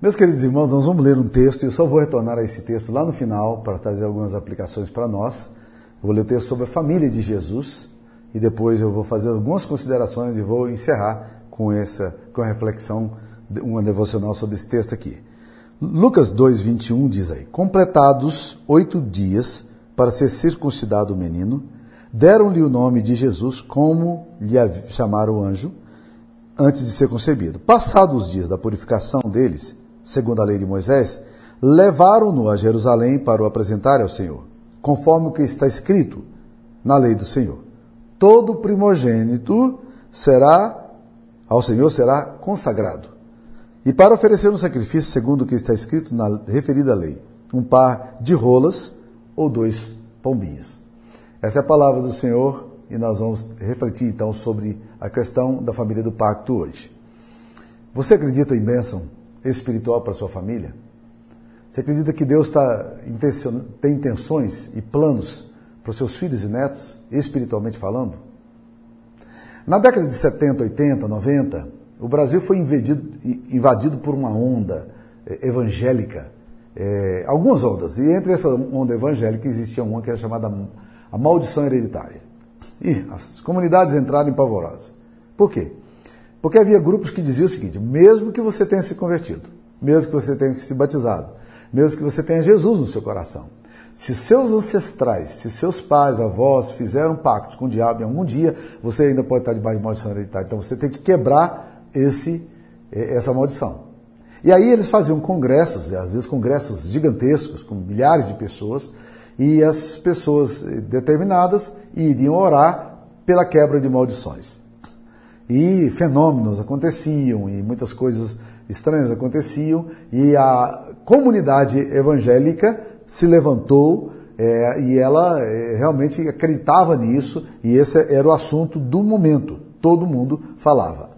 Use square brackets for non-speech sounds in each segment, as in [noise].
Meus queridos irmãos, nós vamos ler um texto e eu só vou retornar a esse texto lá no final para trazer algumas aplicações para nós. Vou ler o texto sobre a família de Jesus e depois eu vou fazer algumas considerações e vou encerrar com essa com a reflexão, uma devocional sobre esse texto aqui. Lucas 2:21 diz aí: Completados oito dias para ser circuncidado o menino, deram-lhe o nome de Jesus, como lhe chamaram o anjo, antes de ser concebido. Passados os dias da purificação deles, segundo a lei de Moisés, levaram-no a Jerusalém para o apresentar ao Senhor, conforme o que está escrito na lei do Senhor. Todo primogênito será ao Senhor será consagrado. E para oferecer um sacrifício segundo o que está escrito na referida lei, um par de rolas ou dois pombinhos. Essa é a palavra do Senhor e nós vamos refletir então sobre a questão da família do pacto hoje. Você acredita em bênção espiritual para sua família? Você acredita que Deus tá, tem intenções e planos para os seus filhos e netos, espiritualmente falando? Na década de 70, 80, 90, o Brasil foi invadido, invadido por uma onda eh, evangélica, é, algumas ondas, e entre essa onda evangélica existia uma que era chamada a maldição hereditária. E as comunidades entraram em pavorosa. Por quê? Porque havia grupos que diziam o seguinte: mesmo que você tenha se convertido, mesmo que você tenha se batizado, mesmo que você tenha Jesus no seu coração, se seus ancestrais, se seus pais, avós fizeram pactos com o diabo em algum dia, você ainda pode estar debaixo de maldição hereditária. Então você tem que quebrar esse, eh, essa maldição. E aí eles faziam congressos, às vezes congressos gigantescos, com milhares de pessoas, e as pessoas eh, determinadas iriam orar pela quebra de maldições. E fenômenos aconteciam, e muitas coisas estranhas aconteciam, e a comunidade evangélica se levantou é, e ela é, realmente acreditava nisso, e esse era o assunto do momento. Todo mundo falava.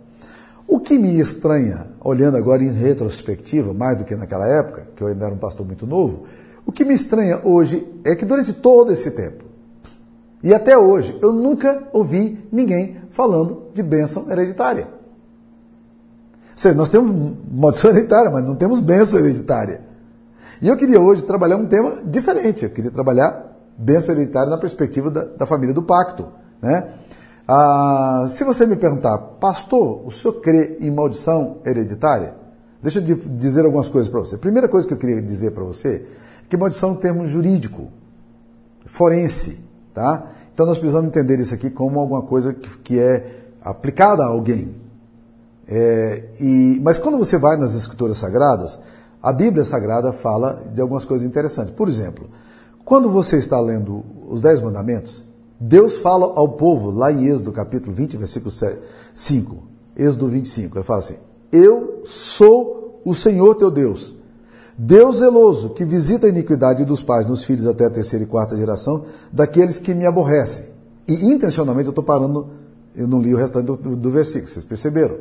O que me estranha, olhando agora em retrospectiva, mais do que naquela época, que eu ainda era um pastor muito novo, o que me estranha hoje é que durante todo esse tempo, e até hoje, eu nunca ouvi ninguém falando de bênção hereditária. Ou seja, nós temos maldição hereditária, mas não temos bênção hereditária. E eu queria hoje trabalhar um tema diferente. Eu queria trabalhar bênção hereditária na perspectiva da, da família do pacto. Né? Ah, se você me perguntar, pastor, o senhor crê em maldição hereditária? Deixa eu dizer algumas coisas para você. A primeira coisa que eu queria dizer para você é que maldição é um termo jurídico, forense. Tá? Então nós precisamos entender isso aqui como alguma coisa que, que é aplicada a alguém. É, e, mas quando você vai nas escrituras sagradas, a Bíblia Sagrada fala de algumas coisas interessantes. Por exemplo, quando você está lendo os Dez Mandamentos, Deus fala ao povo, lá em Êxodo capítulo 20, versículo 5, Êxodo 25, ele fala assim, Eu sou o Senhor teu Deus, Deus zeloso, que visita a iniquidade dos pais nos filhos até a terceira e quarta geração, daqueles que me aborrecem. E intencionalmente eu estou parando, eu não li o restante do, do, versículo, vocês perceberam?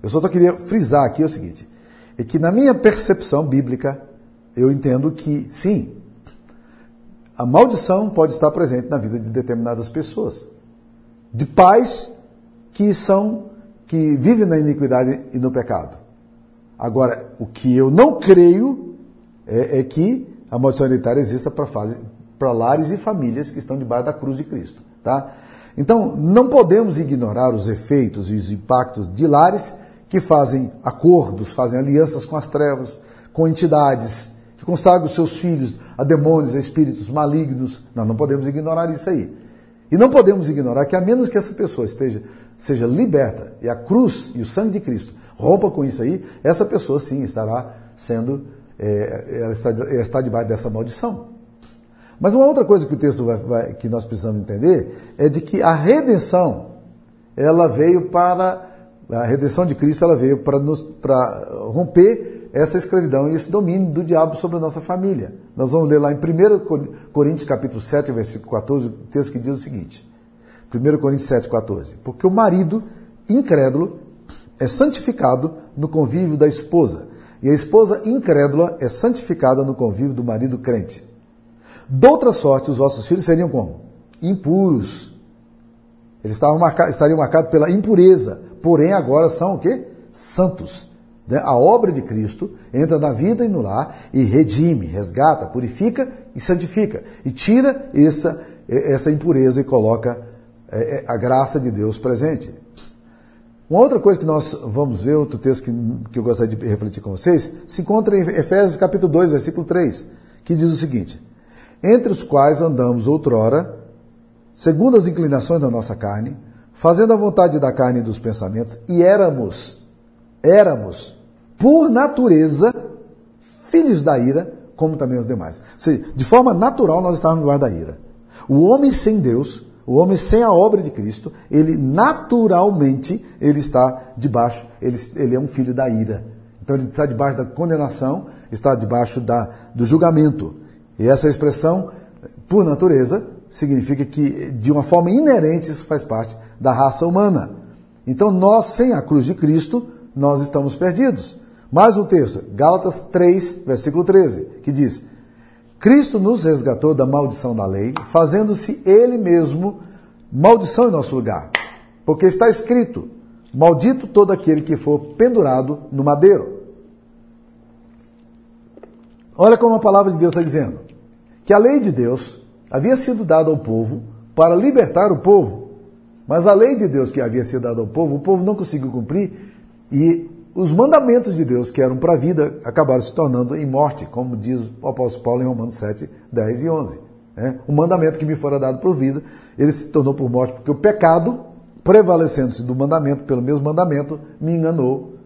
Eu só queria frisar aqui o seguinte, é que na minha percepção bíblica, eu entendo que, sim, a maldição pode estar presente na vida de determinadas pessoas. De pais que são, que vivem na iniquidade e no pecado. Agora, o que eu não creio é, é que a maldição hereditária exista para lares e famílias que estão debaixo da cruz de Cristo. Tá? Então, não podemos ignorar os efeitos e os impactos de lares que fazem acordos, fazem alianças com as trevas, com entidades, que consagram seus filhos a demônios, a espíritos malignos. Nós não podemos ignorar isso aí. E não podemos ignorar que, a menos que essa pessoa esteja, seja liberta e a cruz e o sangue de Cristo rompa com isso aí, essa pessoa sim estará sendo, é, ela está, está debaixo dessa maldição. Mas uma outra coisa que o texto vai, vai, que nós precisamos entender é de que a redenção ela veio para a redenção de Cristo ela veio para nos para romper essa escravidão e esse domínio do diabo sobre a nossa família. Nós vamos ler lá em 1 Coríntios capítulo 7, versículo 14, o texto que diz o seguinte: 1 Coríntios 7, 14. Porque o marido incrédulo é santificado no convívio da esposa, e a esposa incrédula é santificada no convívio do marido crente. Doutra sorte, os vossos filhos seriam como? Impuros. Eles estavam marcados, estariam marcados pela impureza, porém agora são o quê? Santos. Né? A obra de Cristo entra na vida e no lar e redime, resgata, purifica e santifica. E tira essa, essa impureza e coloca é, é, a graça de Deus presente. Uma outra coisa que nós vamos ver, outro texto que, que eu gostaria de refletir com vocês, se encontra em Efésios capítulo 2, versículo 3, que diz o seguinte: Entre os quais andamos outrora, segundo as inclinações da nossa carne, fazendo a vontade da carne e dos pensamentos, e éramos, éramos, por natureza, filhos da ira, como também os demais. Ou seja, de forma natural nós estávamos debaixo da ira. O homem sem Deus o homem sem a obra de Cristo, ele naturalmente ele está debaixo, ele, ele é um filho da ira. Então ele está debaixo da condenação, está debaixo da, do julgamento. E essa expressão, por natureza, significa que de uma forma inerente isso faz parte da raça humana. Então nós, sem a cruz de Cristo, nós estamos perdidos. Mais um texto, Gálatas 3, versículo 13, que diz: Cristo nos resgatou da maldição da lei, fazendo-se Ele mesmo maldição em nosso lugar. Porque está escrito: Maldito todo aquele que for pendurado no madeiro. Olha como a palavra de Deus está dizendo: que a lei de Deus havia sido dada ao povo para libertar o povo. Mas a lei de Deus que havia sido dada ao povo, o povo não conseguiu cumprir e os mandamentos de Deus que eram para a vida acabaram se tornando em morte, como diz o apóstolo Paulo em Romanos 7, 10 e 11. É, o mandamento que me fora dado por vida, ele se tornou por morte, porque o pecado, prevalecendo-se do mandamento, pelo mesmo mandamento, me enganou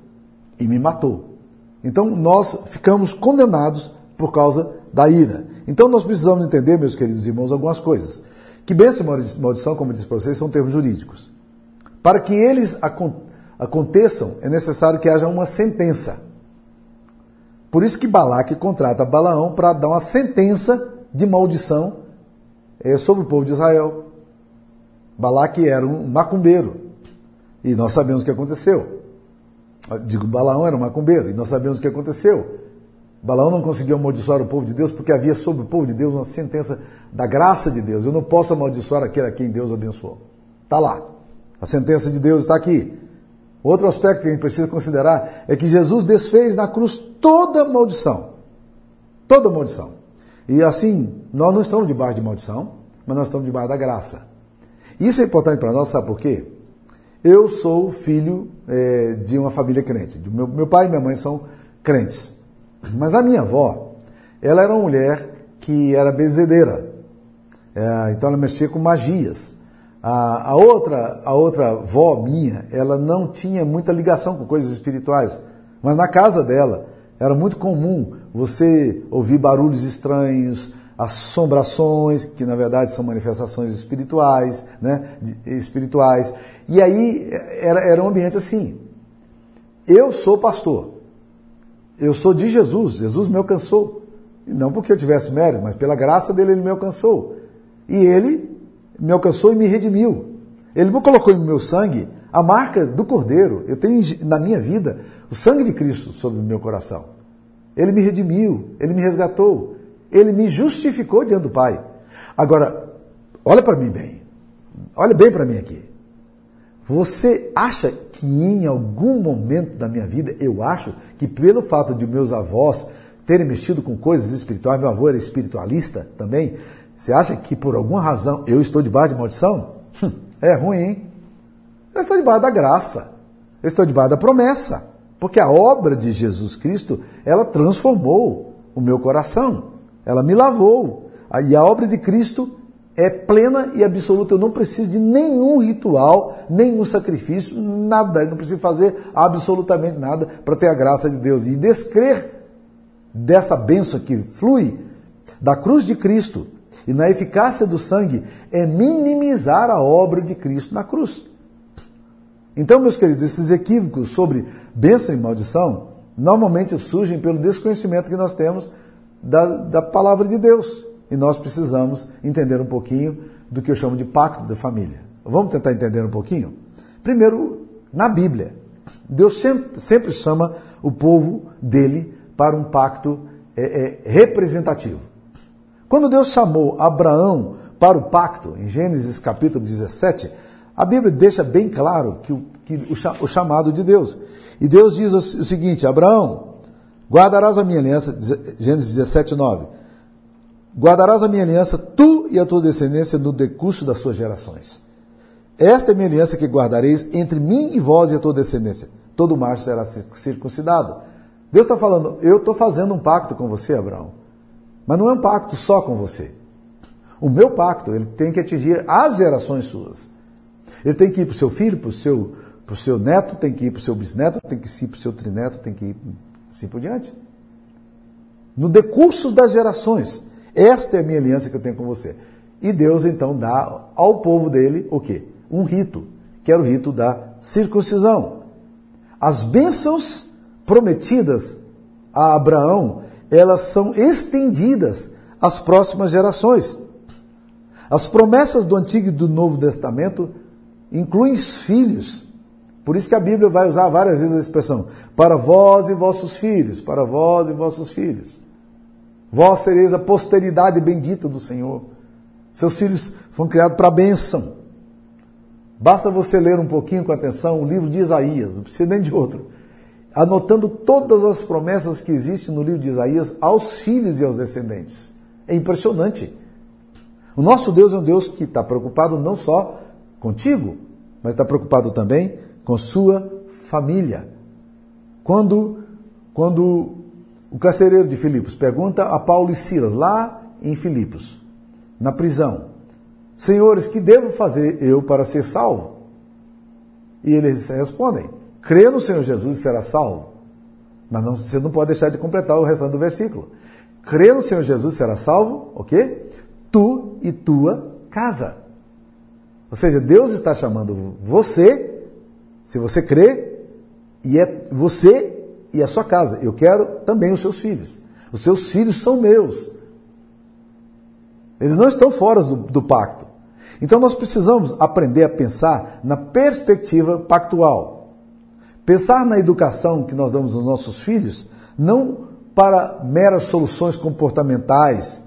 e me matou. Então nós ficamos condenados por causa da ira. Então nós precisamos entender, meus queridos irmãos, algumas coisas. Que bênção e maldição, como eu disse para vocês, são termos jurídicos. Para que eles aconteçam, é necessário que haja uma sentença. Por isso que Balaque contrata Balaão para dar uma sentença de maldição é, sobre o povo de Israel. Balaque era um macumbeiro. E nós sabemos o que aconteceu. Digo, Balaão era um macumbeiro. E nós sabemos o que aconteceu. Balaão não conseguiu amaldiçoar o povo de Deus porque havia sobre o povo de Deus uma sentença da graça de Deus. Eu não posso amaldiçoar aquele a quem Deus abençoou. Está lá. A sentença de Deus está aqui. Outro aspecto que a gente precisa considerar é que Jesus desfez na cruz toda maldição. Toda maldição. E assim, nós não estamos debaixo de maldição, mas nós estamos debaixo da graça. Isso é importante para nós, sabe por quê? Eu sou filho é, de uma família crente. Meu, meu pai e minha mãe são crentes. Mas a minha avó, ela era uma mulher que era bezedeira. É, então ela mexia com magias. A, a, outra, a outra avó minha, ela não tinha muita ligação com coisas espirituais. Mas na casa dela, era muito comum você ouvir barulhos estranhos, assombrações, que na verdade são manifestações espirituais, né? espirituais. E aí era, era um ambiente assim. Eu sou pastor. Eu sou de Jesus. Jesus me alcançou. Não porque eu tivesse mérito, mas pela graça dele ele me alcançou. E ele me alcançou e me redimiu. Ele me colocou no meu sangue a marca do Cordeiro. Eu tenho na minha vida o sangue de Cristo sobre o meu coração. Ele me redimiu, ele me resgatou, ele me justificou diante do Pai. Agora, olha para mim bem. Olha bem para mim aqui. Você acha que em algum momento da minha vida, eu acho que pelo fato de meus avós terem mexido com coisas espirituais, meu avô era espiritualista também, você acha que por alguma razão eu estou debaixo de maldição? Hum, é ruim, hein? Eu estou debaixo da graça. Eu estou debaixo da promessa. Porque a obra de Jesus Cristo, ela transformou o meu coração. Ela me lavou. E a obra de Cristo é plena e absoluta. Eu não preciso de nenhum ritual, nenhum sacrifício, nada. Eu não preciso fazer absolutamente nada para ter a graça de Deus. E descrer dessa bênção que flui da cruz de Cristo e na eficácia do sangue é minimizar a obra de Cristo na cruz. Então, meus queridos, esses equívocos sobre bênção e maldição normalmente surgem pelo desconhecimento que nós temos da, da palavra de Deus. E nós precisamos entender um pouquinho do que eu chamo de pacto da família. Vamos tentar entender um pouquinho? Primeiro, na Bíblia, Deus sempre, sempre chama o povo dele para um pacto é, é, representativo. Quando Deus chamou Abraão para o pacto, em Gênesis capítulo 17, A Bíblia deixa bem claro que o, que o chamado de Deus. E Deus diz o seguinte: Abraão, guardarás a minha aliança, Gênesis 17, 9. Guardarás a minha aliança, tu e a tua descendência, no decurso das suas gerações. Esta é a minha aliança que guardareis entre mim e vós e a tua descendência. Todo macho será circuncidado. Deus está falando, eu estou fazendo um pacto com você, Abraão. Mas não é um pacto só com você. O meu pacto, ele tem que atingir as gerações suas. Ele tem que ir para o seu filho, para o seu, pro seu neto, tem que ir para o seu bisneto, tem que ir para o seu trineto, tem que ir assim por diante. No decurso das gerações. Esta é a minha aliança que eu tenho com você. E Deus então dá ao povo dele o quê? Um rito, que era o rito da circuncisão. As bênçãos prometidas a Abraão, elas são estendidas às próximas gerações. As promessas do Antigo e do Novo Testamento incluem os filhos. Por isso que a Bíblia vai usar várias vezes a expressão para vós e vossos filhos, para vós e vossos filhos. Vós sereis a posteridade bendita do Senhor. Seus filhos foram criados para a bênção. Basta você ler um pouquinho com atenção o livro de Isaías, não precisa nem de outro, anotando todas as promessas que existem no livro de Isaías aos filhos e aos descendentes. É impressionante. O nosso Deus é um Deus que está preocupado não só contigo, mas está preocupado também com sua família. Quando, quando o carcereiro de Filipos pergunta a Paulo e Silas, lá em Filipos, na prisão, Senhores, que devo fazer eu para ser salvo? E eles respondem, crê no Senhor Jesus e será salvo. Mas não, você não pode deixar de completar o restante do versículo. Crê no Senhor Jesus e será salvo, o quê? Tu e tua casa. Ou seja, Deus está chamando você, se você crê, e é você e a sua casa. Eu quero também os seus filhos. Os seus filhos são meus. Eles não estão fora do, do pacto. Então nós precisamos aprender a pensar na perspectiva pactual. Pensar na educação que nós damos aos nossos filhos, não para meras soluções comportamentais,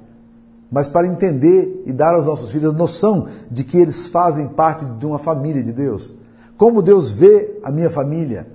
mas para entender e dar aos nossos filhos a noção de que eles fazem parte de uma família de Deus. Como Deus vê a minha família.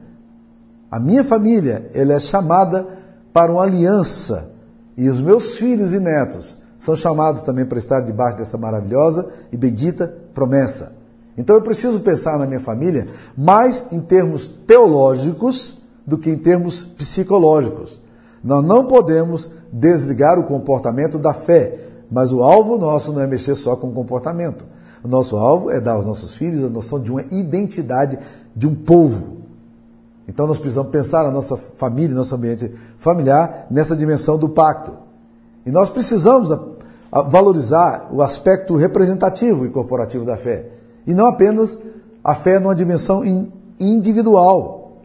A minha família, ela é chamada para uma aliança. E os meus filhos e netos são chamados também para estar debaixo dessa maravilhosa e bendita promessa. Então eu preciso pensar na minha família mais em termos teológicos do que em termos psicológicos. Nós não podemos desligar o comportamento da fé, mas o alvo nosso não é mexer só com o comportamento. O nosso alvo é dar aos nossos filhos a noção de uma identidade de um povo. Então nós precisamos pensar na nossa família, nosso ambiente familiar, nessa dimensão do pacto. E nós precisamos valorizar o aspecto representativo e corporativo da fé. E não apenas a fé numa dimensão individual.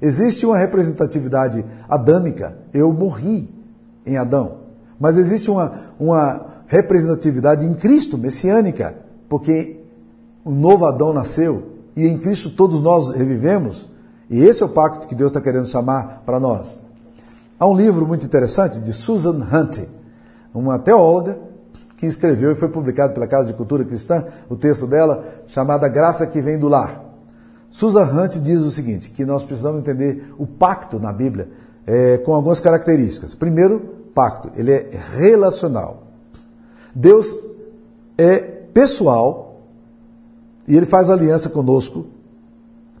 Existe uma representatividade adâmica. Eu morri em Adão. Mas existe uma, uma representatividade em Cristo, messiânica, porque o novo Adão nasceu e em Cristo todos nós revivemos, e esse é o pacto que Deus está querendo chamar para nós. Há um livro muito interessante de Susan Hunt, uma teóloga que escreveu e foi publicado pela Casa de Cultura Cristã, o texto dela, chamado A Graça que Vem do Lar. Susan Hunt diz o seguinte, que nós precisamos entender o pacto na Bíblia é, com algumas características. Primeiro, pacto, ele é relacional. Deus é pessoal e ele faz aliança conosco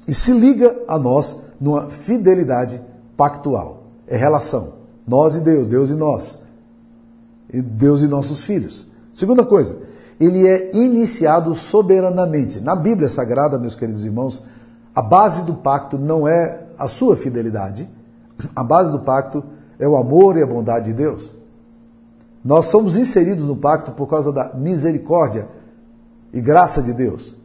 e se liga a nós numa fidelidade pactual. É relação. Nós e Deus, Deus e nós. Deus e nossos filhos. Segunda coisa, ele é iniciado soberanamente. Na Bíblia Sagrada, meus queridos irmãos, a base do pacto não é a sua fidelidade, a base do pacto é o amor e a bondade de Deus. Nós somos inseridos no pacto por causa da misericórdia e graça de Deus.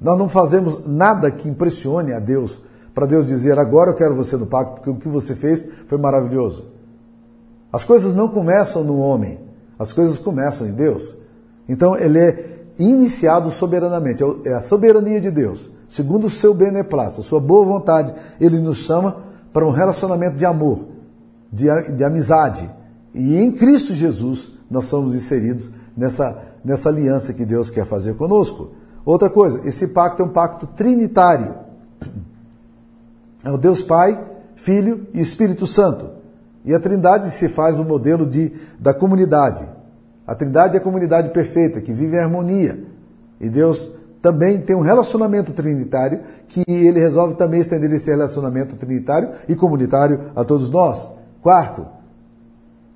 Nós não fazemos nada que impressione a Deus, para Deus dizer, agora eu quero você no pacto, porque o que você fez foi maravilhoso. As coisas não começam no homem, as coisas começam em Deus. Então ele é iniciado soberanamente, é, é a soberania de Deus. Segundo o seu beneplácito, sua boa vontade, ele nos chama para um relacionamento de amor de, de amizade. E em Cristo Jesus nós somos inseridos nessa, nessa aliança que Deus quer fazer conosco. Outra coisa, esse pacto é um pacto trinitário. É o Deus Pai, Filho e Espírito Santo. E a Trindade se faz o modelo de, da comunidade. A Trindade é a comunidade perfeita, que vive em harmonia. E Deus também tem um relacionamento trinitário que ele resolve também estender esse relacionamento trinitário e comunitário a todos nós. Quarto,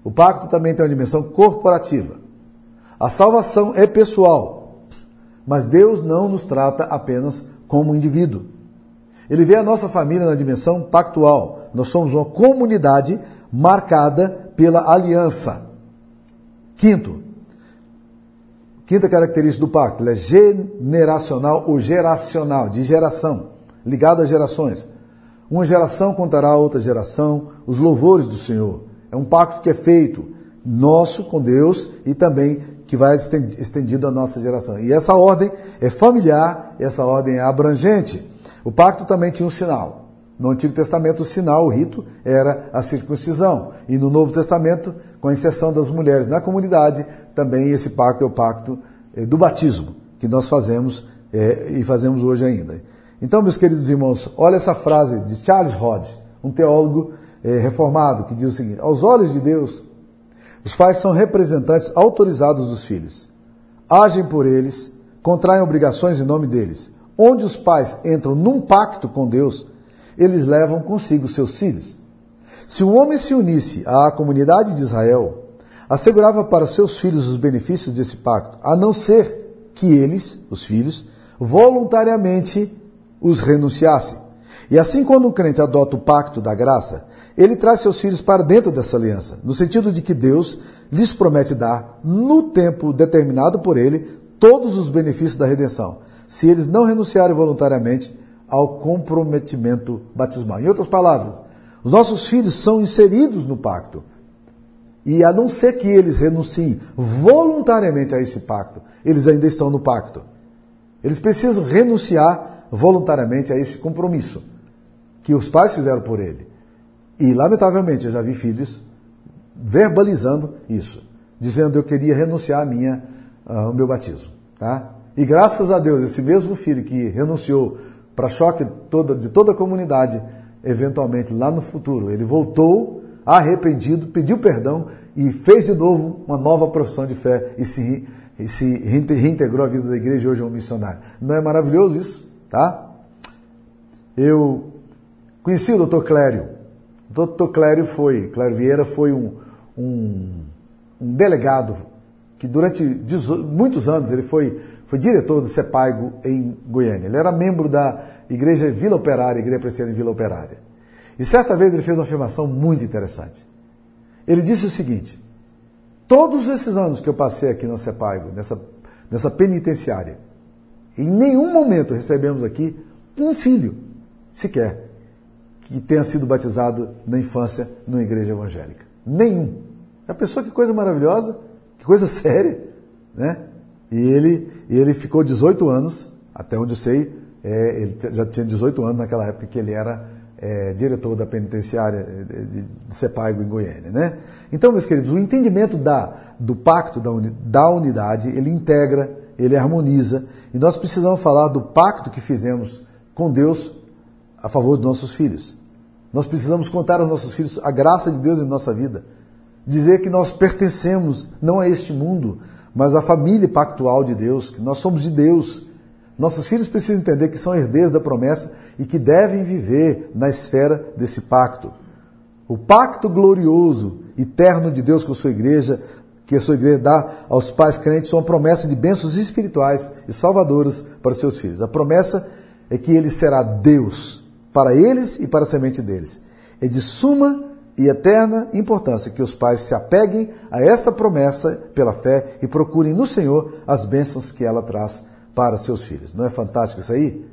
o pacto também tem uma dimensão corporativa. A salvação é pessoal, mas Deus não nos trata apenas como indivíduo. Ele vê a nossa família na dimensão pactual. Nós somos uma comunidade marcada pela aliança. Quinto, quinta característica do pacto, ele é generacional ou geracional, de geração, ligado às gerações. Uma geração contará a outra geração os louvores do Senhor. É um pacto que é feito nosso com Deus e também que vai estendido à nossa geração. E essa ordem é familiar, essa ordem é abrangente. O pacto também tinha um sinal. No Antigo Testamento, o sinal, o rito, era a circuncisão. E no Novo Testamento, com a inserção das mulheres na comunidade, também esse pacto é o pacto eh, do batismo, que nós fazemos é, e fazemos hoje ainda. Então, meus queridos irmãos, olha essa frase de Charles Hodge, um teólogo é, reformado, que diz o seguinte: aos olhos de Deus, os pais são representantes autorizados dos filhos. Agem por eles, contraem obrigações em nome deles. Onde os pais entram num pacto com Deus, eles levam consigo seus filhos. Se um homem se unisse à comunidade de Israel, assegurava para seus filhos os benefícios desse pacto, a não ser que eles, os filhos, voluntariamente os renunciassem. E assim, quando um crente adota o pacto da graça, ele traz seus filhos para dentro dessa aliança, no sentido de que Deus lhes promete dar, no tempo determinado por ele, todos os benefícios da redenção, se eles não renunciarem voluntariamente ao comprometimento batismal. Em outras palavras, os nossos filhos são inseridos no pacto. E a não ser que eles renunciem voluntariamente a esse pacto, eles ainda estão no pacto. Eles precisam renunciar voluntariamente a esse compromisso que os pais fizeram por ele. E, lamentavelmente, eu já vi filhos verbalizando isso, dizendo eu queria renunciar a minha, uh, ao meu batismo. Tá? E graças a Deus, esse mesmo filho que renunciou para choque toda, de toda a comunidade, eventualmente lá no futuro, ele voltou arrependido, pediu perdão e fez de novo uma nova profissão de fé e se, e se reintegrou à vida da igreja e hoje é um missionário. Não é maravilhoso isso? Tá? Eu conheci o Dr. Clério, o doutor Clério foi, Clério Vieira foi um, um, um delegado que durante muitos anos ele foi, foi diretor do CEPAIGO em Goiânia. Ele era membro da Igreja Vila Operária, Igreja Presbiteriana Vila Operária. E certa vez ele fez uma afirmação muito interessante. Ele disse o seguinte: todos esses anos que eu passei aqui no CEPAIGO, nessa, nessa penitenciária, em nenhum momento recebemos aqui um filho sequer que tenha sido batizado na infância numa igreja evangélica. Nenhum. A pessoa, que coisa maravilhosa, que coisa [laughs] séria, né? E ele, ele ficou 18 anos, até onde eu sei, é, ele já tinha 18 anos naquela época que ele era é, diretor da penitenciária de, de Sepaigo em Goiânia, né? Então, meus queridos, o entendimento da, do pacto da, uni, da unidade, ele integra, ele harmoniza, e nós precisamos falar do pacto que fizemos com Deus a favor dos nossos filhos. Nós precisamos contar aos nossos filhos a graça de Deus em nossa vida. Dizer que nós pertencemos não a este mundo, mas à família pactual de Deus, que nós somos de Deus. Nossos filhos precisam entender que são herdeiros da promessa e que devem viver na esfera desse pacto. O pacto glorioso, eterno de Deus com a sua igreja, que a sua igreja dá aos pais crentes, são uma promessa de bênçãos espirituais e salvadoras para os seus filhos. A promessa é que ele será Deus para eles e para a semente deles. É de suma e eterna importância que os pais se apeguem a esta promessa pela fé e procurem no Senhor as bênçãos que ela traz para seus filhos. Não é fantástico isso aí?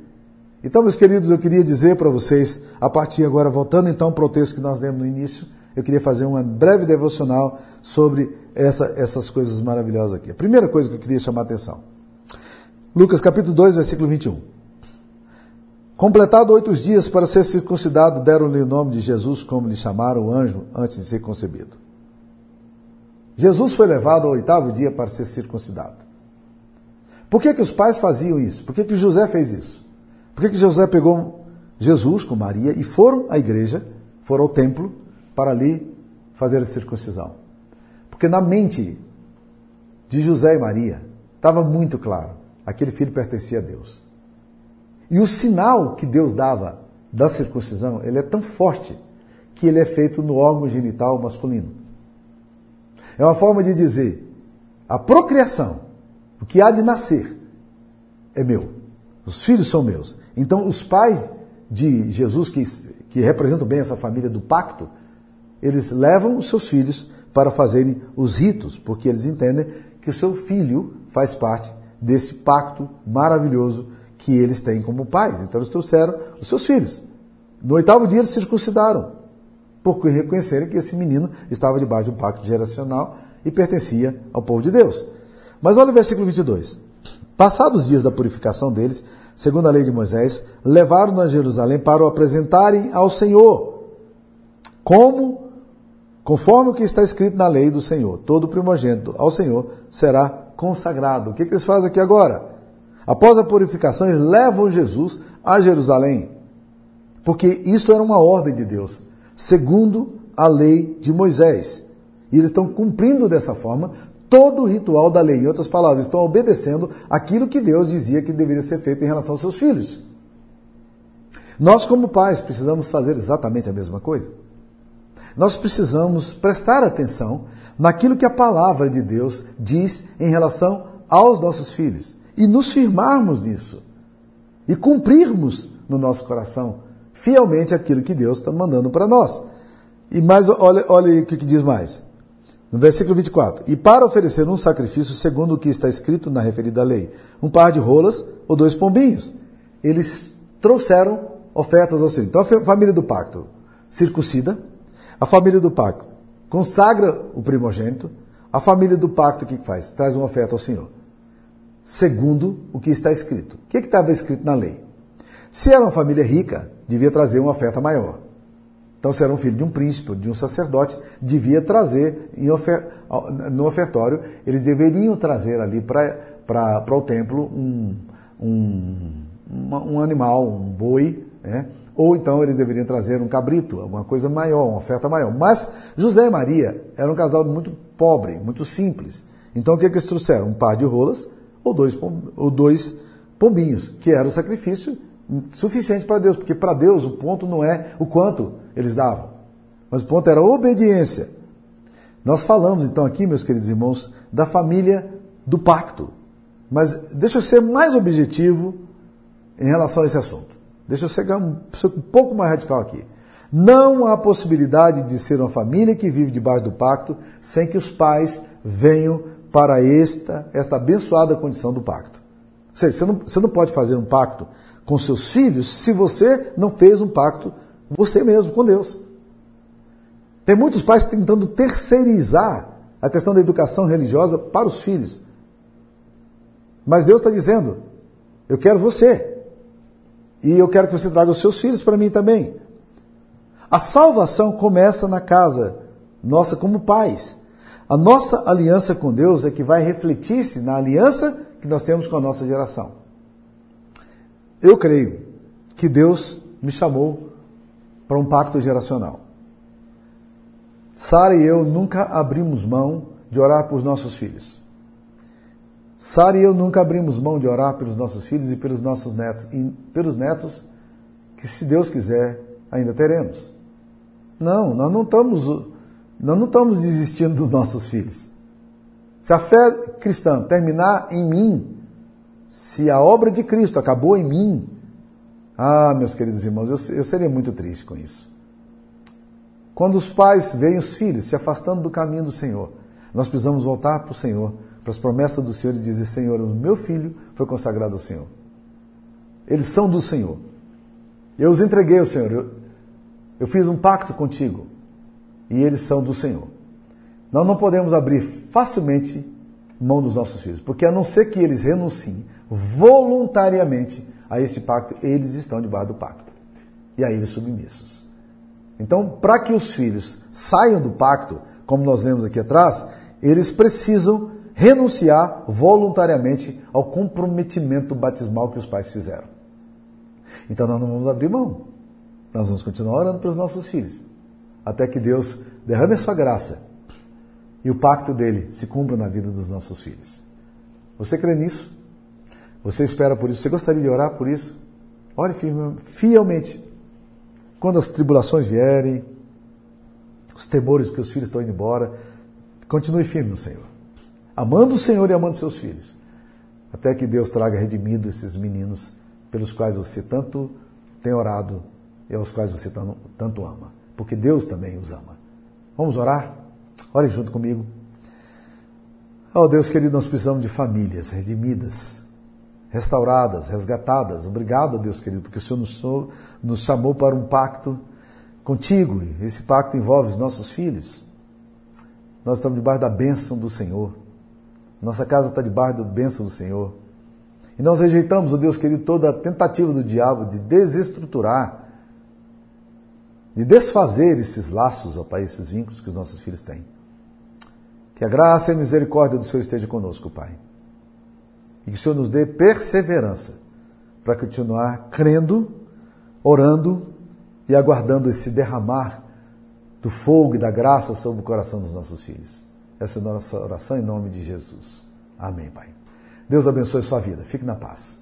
Então, meus queridos, eu queria dizer para vocês, a partir agora, voltando então para o texto que nós lemos no início, eu queria fazer uma breve devocional sobre essa, essas coisas maravilhosas aqui. A primeira coisa que eu queria chamar a atenção. Lucas capítulo 2, versículo 21. Completado oito dias para ser circuncidado, deram-lhe o nome de Jesus, como lhe chamaram o anjo antes de ser concebido. Jesus foi levado ao oitavo dia para ser circuncidado. Por que, que os pais faziam isso? Por que, que José fez isso? Por que, que José pegou Jesus com Maria e foram à igreja, foram ao templo, para ali fazer a circuncisão? Porque na mente de José e Maria estava muito claro: aquele filho pertencia a Deus. E o sinal que Deus dava da circuncisão, ele é tão forte que ele é feito no órgão genital masculino. É uma forma de dizer: a procriação, o que há de nascer, é meu. Os filhos são meus. Então, os pais de Jesus, que, que representam bem essa família do pacto, eles levam os seus filhos para fazerem os ritos, porque eles entendem que o seu filho faz parte desse pacto maravilhoso que eles têm como pais. Então, eles trouxeram os seus filhos. No oitavo dia, eles circuncidaram, porque reconhecerem que esse menino estava debaixo de um pacto geracional e pertencia ao povo de Deus. Mas olha o versículo 22. Passados os dias da purificação deles, segundo a lei de Moisés, levaram-no a Jerusalém para o apresentarem ao Senhor, como, conforme o que está escrito na lei do Senhor. Todo primogênito ao Senhor será consagrado. O que, que eles fazem aqui agora? Após a purificação, eles levam Jesus a Jerusalém, porque isso era uma ordem de Deus, segundo a lei de Moisés. E eles estão cumprindo dessa forma todo o ritual da lei. Em outras palavras, estão obedecendo aquilo que Deus dizia que deveria ser feito em relação aos seus filhos. Nós, como pais, precisamos fazer exatamente a mesma coisa. Nós precisamos prestar atenção naquilo que a palavra de Deus diz em relação aos nossos filhos e nos firmarmos nisso e cumprirmos no nosso coração fielmente aquilo que Deus está mandando para nós. E mais, olha, olha o que diz mais. No versículo 24: E para oferecer um sacrifício segundo o que está escrito na referida lei, um par de rolas ou dois pombinhos. Eles trouxeram ofertas ao Senhor. Então a família do pacto circuncida, a família do pacto consagra o primogênito, a família do pacto o que faz? Traz uma oferta ao Senhor. Segundo o que está escrito. O que estava escrito na lei? Se era uma família rica, devia trazer uma oferta maior. Então, se era um filho de um príncipe, de um sacerdote, devia trazer ofer... no ofertório, eles deveriam trazer ali para o templo um, um, um animal, um boi, né? ou então eles deveriam trazer um cabrito, alguma coisa maior, uma oferta maior. Mas José e Maria eram um casal muito pobre, muito simples. Então o que, é que eles trouxeram? Um par de rolas ou dois, ou dois pombinhos, que era o sacrifício suficiente para Deus, porque para Deus o ponto não é o quanto eles davam, mas o ponto era a obediência. Nós falamos então aqui, meus queridos irmãos, da família do pacto. Mas deixa eu ser mais objetivo em relação a esse assunto. Deixa eu ser um, um pouco mais radical aqui. Não há possibilidade de ser uma família que vive debaixo do pacto sem que os pais venham para esta, esta abençoada condição do pacto. Ou seja, você não, você não pode fazer um pacto com seus filhos se você não fez um pacto você mesmo com Deus. Tem muitos pais tentando terceirizar a questão da educação religiosa para os filhos. Mas Deus está dizendo: eu quero você. E eu quero que você traga os seus filhos para mim também. A salvação começa na casa nossa como pais. A nossa aliança com Deus é que vai refletir-se na aliança que nós temos com a nossa geração. Eu creio que Deus me chamou para um pacto geracional. Sara e eu nunca abrimos mão de orar por nossos filhos. Sara e eu nunca abrimos mão de orar pelos nossos filhos e pelos nossos netos, e pelos netos que, se Deus quiser, ainda teremos. Não, nós não estamos, nós não estamos desistindo dos nossos filhos. Se a fé cristã terminar em mim, se a obra de Cristo acabou em mim, ah, meus queridos irmãos, eu, eu seria muito triste com isso. Quando os pais veem os filhos se afastando do caminho do Senhor, nós precisamos voltar para o Senhor, para as promessas do Senhor e dizer: Senhor, o meu filho foi consagrado ao Senhor. Eles são do Senhor. Eu os entreguei ao Senhor. Eu, eu fiz um pacto contigo. E eles são do Senhor. Nós não podemos abrir facilmente mão dos nossos filhos, porque a não ser que eles renunciem voluntariamente a esse pacto, eles estão debaixo do pacto. E a eles submissos. Então, para que os filhos saiam do pacto, como nós lemos aqui atrás, eles precisam renunciar voluntariamente ao comprometimento batismal que os pais fizeram. Então nós não vamos abrir mão. Nós vamos continuar orando para os nossos filhos, até que Deus derrame a sua graça e o pacto dele se cumpra na vida dos nossos filhos. Você crê nisso? Você espera por isso? Você gostaria de orar por isso? Ore fielmente. Quando as tribulações vierem, os temores que os filhos estão indo embora, continue firme no Senhor. Amando o Senhor e amando seus filhos. Até que Deus traga redimido esses meninos pelos quais você tanto tem orado e aos quais você tanto ama. Porque Deus também os ama. Vamos orar? Ore junto comigo. Oh Deus querido, nós precisamos de famílias redimidas, restauradas, resgatadas. Obrigado, Deus querido, porque o Senhor nos, nos chamou para um pacto contigo. Esse pacto envolve os nossos filhos. Nós estamos debaixo da bênção do Senhor. Nossa casa está debaixo da bênção do Senhor. E nós rejeitamos, ó oh Deus querido, toda a tentativa do diabo de desestruturar, de desfazer esses laços, ó Pai, esses vínculos que os nossos filhos têm. Que a graça e a misericórdia do Senhor esteja conosco, Pai. E que o Senhor nos dê perseverança para continuar crendo, orando e aguardando esse derramar do fogo e da graça sobre o coração dos nossos filhos. Essa é a nossa oração em nome de Jesus. Amém, Pai. Deus abençoe sua vida. Fique na paz.